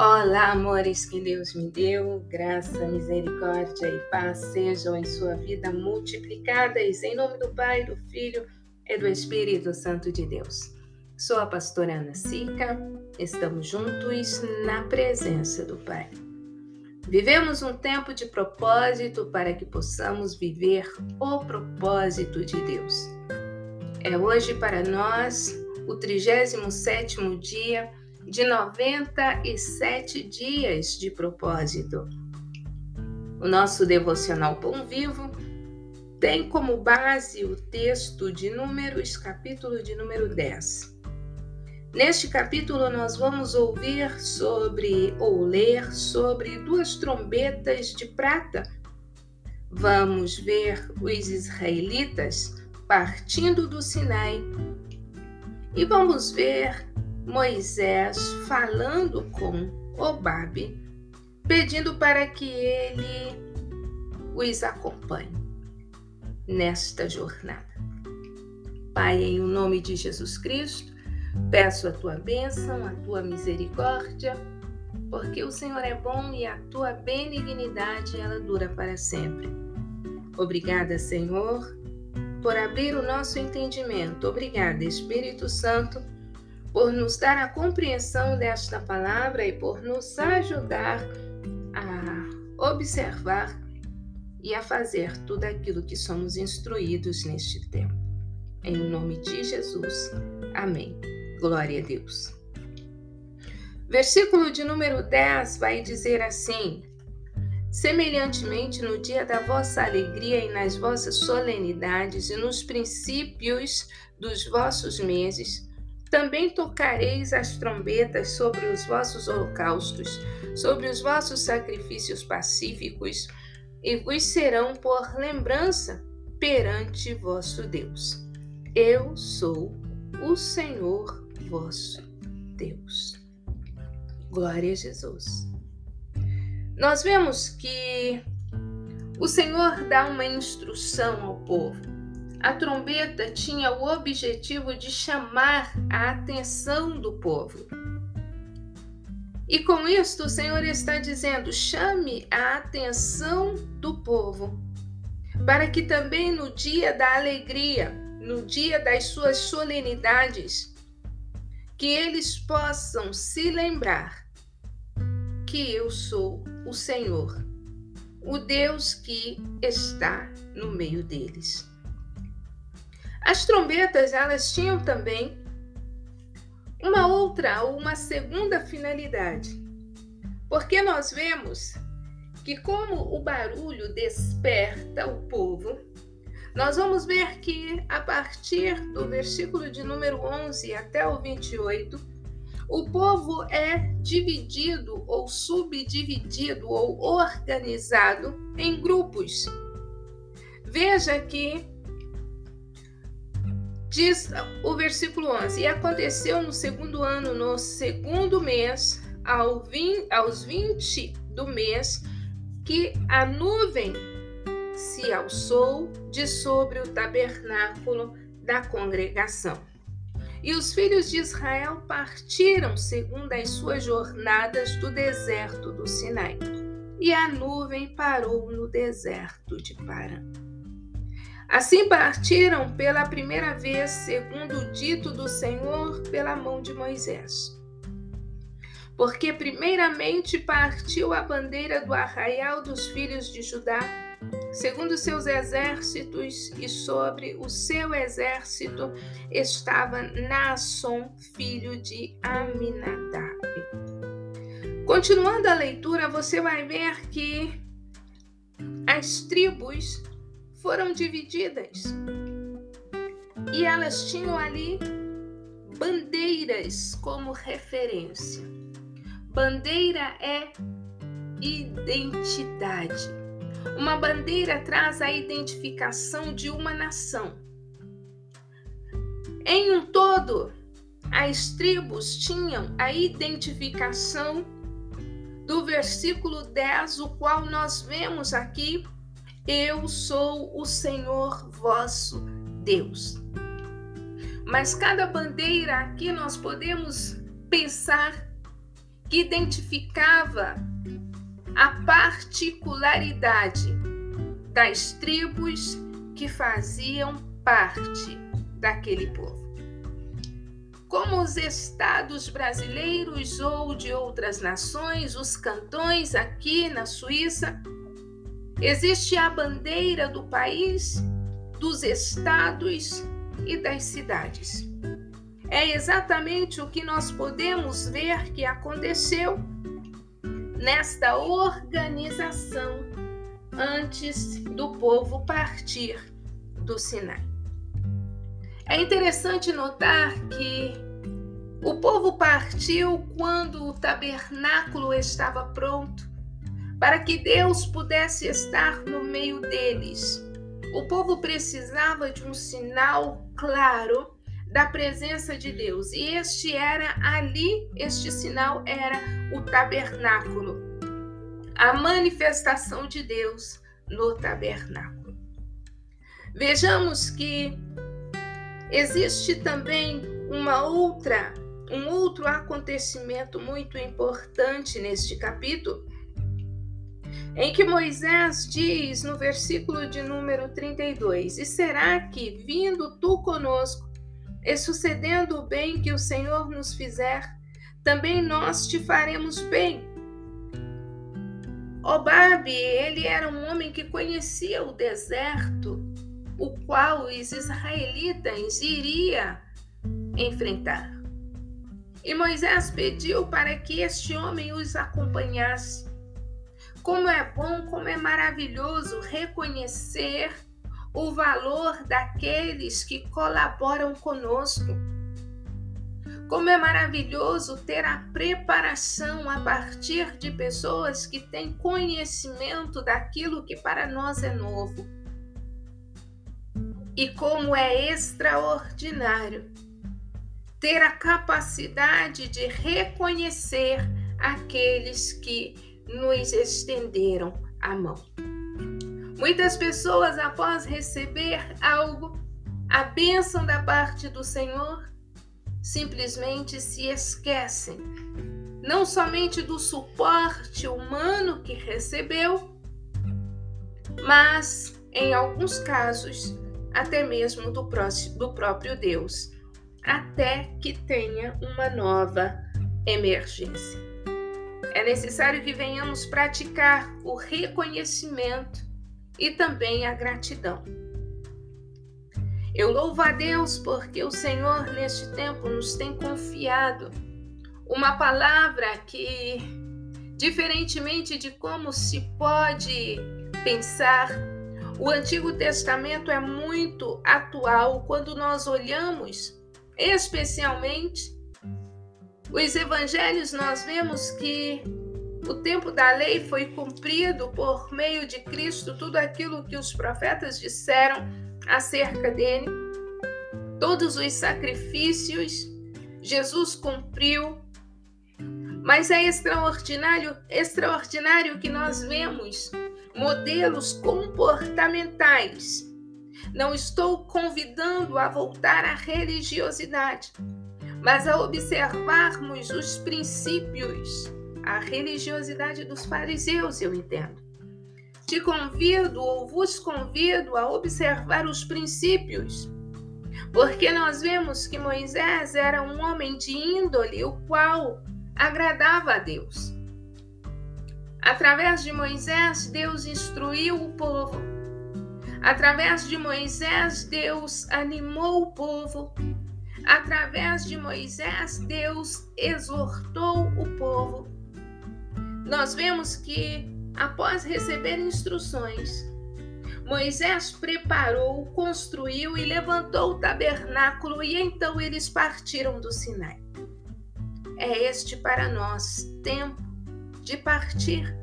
Olá, amores que Deus me deu, graça, misericórdia e paz sejam em sua vida multiplicadas, em nome do Pai, do Filho e do Espírito Santo de Deus. Sou a pastora Ana Sica, estamos juntos na presença do Pai. Vivemos um tempo de propósito para que possamos viver o propósito de Deus. É hoje para nós o 37º dia de 97 dias de propósito. O nosso devocional Pão Vivo tem como base o texto de Números, capítulo de número 10. Neste capítulo, nós vamos ouvir sobre, ou ler sobre, duas trombetas de prata. Vamos ver os israelitas partindo do Sinai e vamos ver Moisés falando com Obabe, pedindo para que ele os acompanhe nesta jornada. Pai, em nome de Jesus Cristo, peço a tua bênção, a tua misericórdia, porque o Senhor é bom e a tua benignidade ela dura para sempre. Obrigada, Senhor, por abrir o nosso entendimento. Obrigada, Espírito Santo por nos dar a compreensão desta palavra e por nos ajudar a observar e a fazer tudo aquilo que somos instruídos neste tempo. Em nome de Jesus. Amém. Glória a Deus. Versículo de número 10 vai dizer assim: Semelhantemente, no dia da vossa alegria e nas vossas solenidades e nos princípios dos vossos meses, também tocareis as trombetas sobre os vossos holocaustos, sobre os vossos sacrifícios pacíficos, e vos serão por lembrança perante vosso Deus. Eu sou o Senhor vosso Deus. Glória a Jesus. Nós vemos que o Senhor dá uma instrução ao povo a trombeta tinha o objetivo de chamar a atenção do povo. E com isto, o Senhor está dizendo: chame a atenção do povo, para que também no dia da alegria, no dia das suas solenidades, que eles possam se lembrar que eu sou o Senhor, o Deus que está no meio deles. As trombetas, elas tinham também uma outra ou uma segunda finalidade. Porque nós vemos que como o barulho desperta o povo, nós vamos ver que a partir do versículo de número 11 até o 28, o povo é dividido ou subdividido ou organizado em grupos. Veja que Diz o versículo 11: E aconteceu no segundo ano, no segundo mês, ao 20, aos 20 do mês, que a nuvem se alçou de sobre o tabernáculo da congregação. E os filhos de Israel partiram segundo as suas jornadas do deserto do Sinai. E a nuvem parou no deserto de Parã. Assim partiram pela primeira vez, segundo o dito do Senhor, pela mão de Moisés. Porque primeiramente partiu a bandeira do arraial dos filhos de Judá, segundo seus exércitos, e sobre o seu exército estava Naasson, filho de Aminadab. Continuando a leitura, você vai ver que as tribos foram divididas. E elas tinham ali bandeiras como referência. Bandeira é identidade. Uma bandeira traz a identificação de uma nação. Em um todo, as tribos tinham a identificação do versículo 10, o qual nós vemos aqui eu sou o Senhor vosso Deus. Mas cada bandeira aqui nós podemos pensar que identificava a particularidade das tribos que faziam parte daquele povo. Como os estados brasileiros ou de outras nações, os cantões aqui na Suíça, existe a bandeira do país, dos estados e das cidades. É exatamente o que nós podemos ver que aconteceu nesta organização antes do povo partir do Sinai. É interessante notar que o povo partiu quando o tabernáculo estava pronto, para que Deus pudesse estar no meio deles. O povo precisava de um sinal claro da presença de Deus. E este era ali, este sinal era o tabernáculo, a manifestação de Deus no tabernáculo. Vejamos que existe também uma outra, um outro acontecimento muito importante neste capítulo, em que Moisés diz no versículo de número 32: E será que, vindo tu conosco, e sucedendo o bem que o Senhor nos fizer, também nós te faremos bem. Obabe, ele era um homem que conhecia o deserto, o qual os israelitas iria enfrentar. E Moisés pediu para que este homem os acompanhasse. Como é bom, como é maravilhoso reconhecer o valor daqueles que colaboram conosco. Como é maravilhoso ter a preparação a partir de pessoas que têm conhecimento daquilo que para nós é novo. E como é extraordinário ter a capacidade de reconhecer aqueles que nos estenderam a mão. Muitas pessoas, após receber algo, a bênção da parte do Senhor, simplesmente se esquecem, não somente do suporte humano que recebeu, mas, em alguns casos, até mesmo do, próximo, do próprio Deus, até que tenha uma nova emergência. Necessário que venhamos praticar o reconhecimento e também a gratidão. Eu louvo a Deus porque o Senhor neste tempo nos tem confiado uma palavra que, diferentemente de como se pode pensar, o Antigo Testamento é muito atual quando nós olhamos, especialmente os evangelhos, nós vemos que o tempo da lei foi cumprido por meio de Cristo, tudo aquilo que os profetas disseram acerca dele. Todos os sacrifícios Jesus cumpriu. Mas é extraordinário, extraordinário que nós vemos modelos comportamentais. Não estou convidando a voltar à religiosidade, mas a observarmos os princípios a religiosidade dos fariseus, eu entendo. Te convido ou vos convido a observar os princípios, porque nós vemos que Moisés era um homem de índole, o qual agradava a Deus. Através de Moisés, Deus instruiu o povo. Através de Moisés, Deus animou o povo. Através de Moisés, Deus exortou o povo nós vemos que, após receber instruções, Moisés preparou, construiu e levantou o tabernáculo, e então eles partiram do Sinai. É este para nós tempo de partir.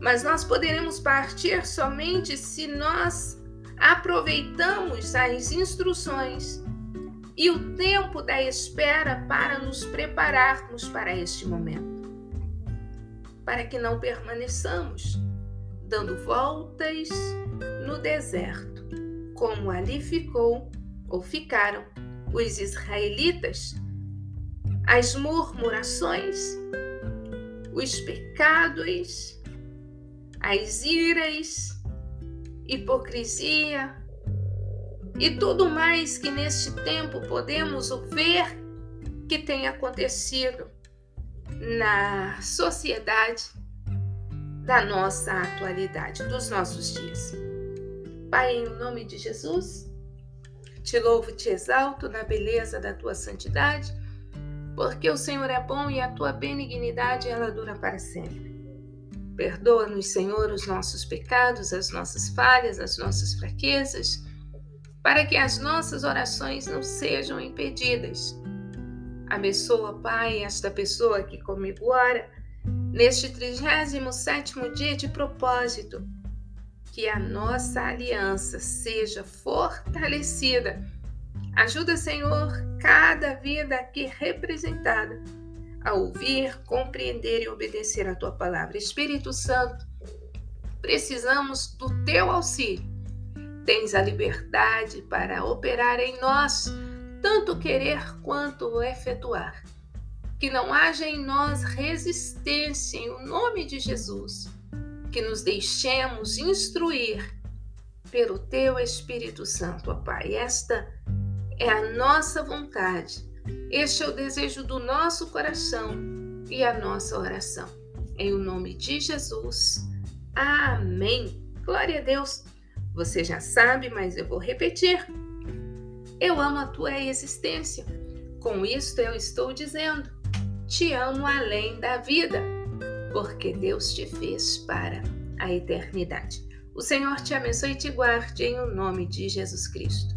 Mas nós poderemos partir somente se nós aproveitamos as instruções e o tempo da espera para nos prepararmos para este momento para que não permaneçamos dando voltas no deserto, como ali ficou ou ficaram os israelitas. As murmurações, os pecados, as iras, hipocrisia e tudo mais que neste tempo podemos ver que tem acontecido na sociedade da nossa atualidade, dos nossos dias. Pai, em nome de Jesus, te louvo, te exalto na beleza da tua santidade, porque o Senhor é bom e a tua benignidade ela dura para sempre. Perdoa-nos, Senhor, os nossos pecados, as nossas falhas, as nossas fraquezas, para que as nossas orações não sejam impedidas. Abençoa, Pai, esta pessoa que comigo ora, neste 37º dia de propósito, que a nossa aliança seja fortalecida. Ajuda, Senhor, cada vida aqui representada a ouvir, compreender e obedecer a tua palavra. Espírito Santo, precisamos do teu auxílio. Tens a liberdade para operar em nós, tanto querer quanto efetuar. Que não haja em nós resistência em nome de Jesus que nos deixemos instruir pelo teu Espírito Santo, ó Pai. Esta é a nossa vontade, este é o desejo do nosso coração e a nossa oração. Em o nome de Jesus. Amém. Glória a Deus. Você já sabe, mas eu vou repetir. Eu amo a tua existência. Com isto eu estou dizendo: te amo além da vida porque Deus te fez para a eternidade. O Senhor te abençoe e te guarde em o nome de Jesus Cristo.